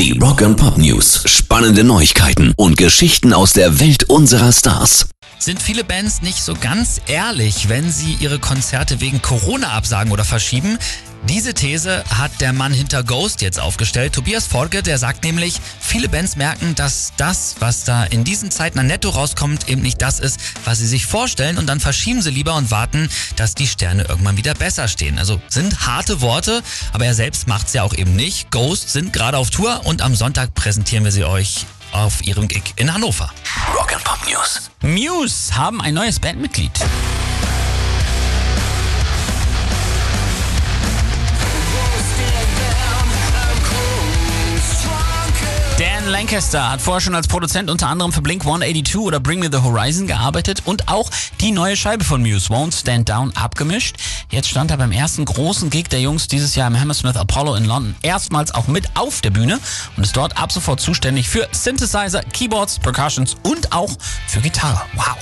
Die Rock and Pop News. Spannende Neuigkeiten und Geschichten aus der Welt unserer Stars. Sind viele Bands nicht so ganz ehrlich, wenn sie ihre Konzerte wegen Corona absagen oder verschieben? Diese These hat der Mann hinter Ghost jetzt aufgestellt, Tobias Forge, der sagt nämlich, viele Bands merken, dass das, was da in diesen Zeiten an Netto rauskommt, eben nicht das ist, was sie sich vorstellen und dann verschieben sie lieber und warten, dass die Sterne irgendwann wieder besser stehen. Also sind harte Worte, aber er selbst macht's ja auch eben nicht. Ghost sind gerade auf Tour und am Sonntag präsentieren wir sie euch auf ihrem Gig in Hannover. Rock and Pop News. Muse haben ein neues Bandmitglied. Lancaster hat vorher schon als Produzent unter anderem für Blink 182 oder Bring Me the Horizon gearbeitet und auch die neue Scheibe von Muse, Won't Stand Down, abgemischt. Jetzt stand er beim ersten großen Gig der Jungs dieses Jahr im Hammersmith Apollo in London erstmals auch mit auf der Bühne und ist dort ab sofort zuständig für Synthesizer, Keyboards, Percussions und auch für Gitarre. Wow.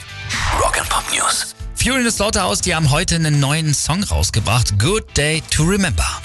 Rock and Pop News. Fury in the Slaughterhouse, die haben heute einen neuen Song rausgebracht, Good Day to Remember.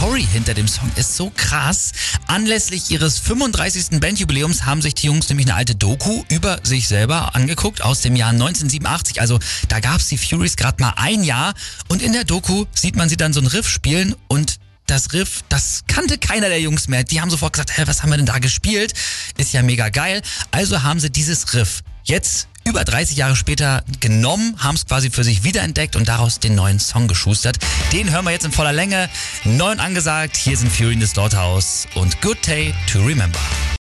Story hinter dem Song ist so krass. Anlässlich ihres 35. Bandjubiläums haben sich die Jungs nämlich eine alte Doku über sich selber angeguckt aus dem Jahr 1987. Also da gab's die Furies gerade mal ein Jahr und in der Doku sieht man sie dann so ein Riff spielen und das Riff, das kannte keiner der Jungs mehr. Die haben sofort gesagt, hä, was haben wir denn da gespielt? Ist ja mega geil. Also haben sie dieses Riff jetzt über 30 Jahre später genommen, haben es quasi für sich wiederentdeckt und daraus den neuen Song geschustert. Den hören wir jetzt in voller Länge. Neu und angesagt, hier sind Fury in the Slaughterhouse und Good Day to Remember.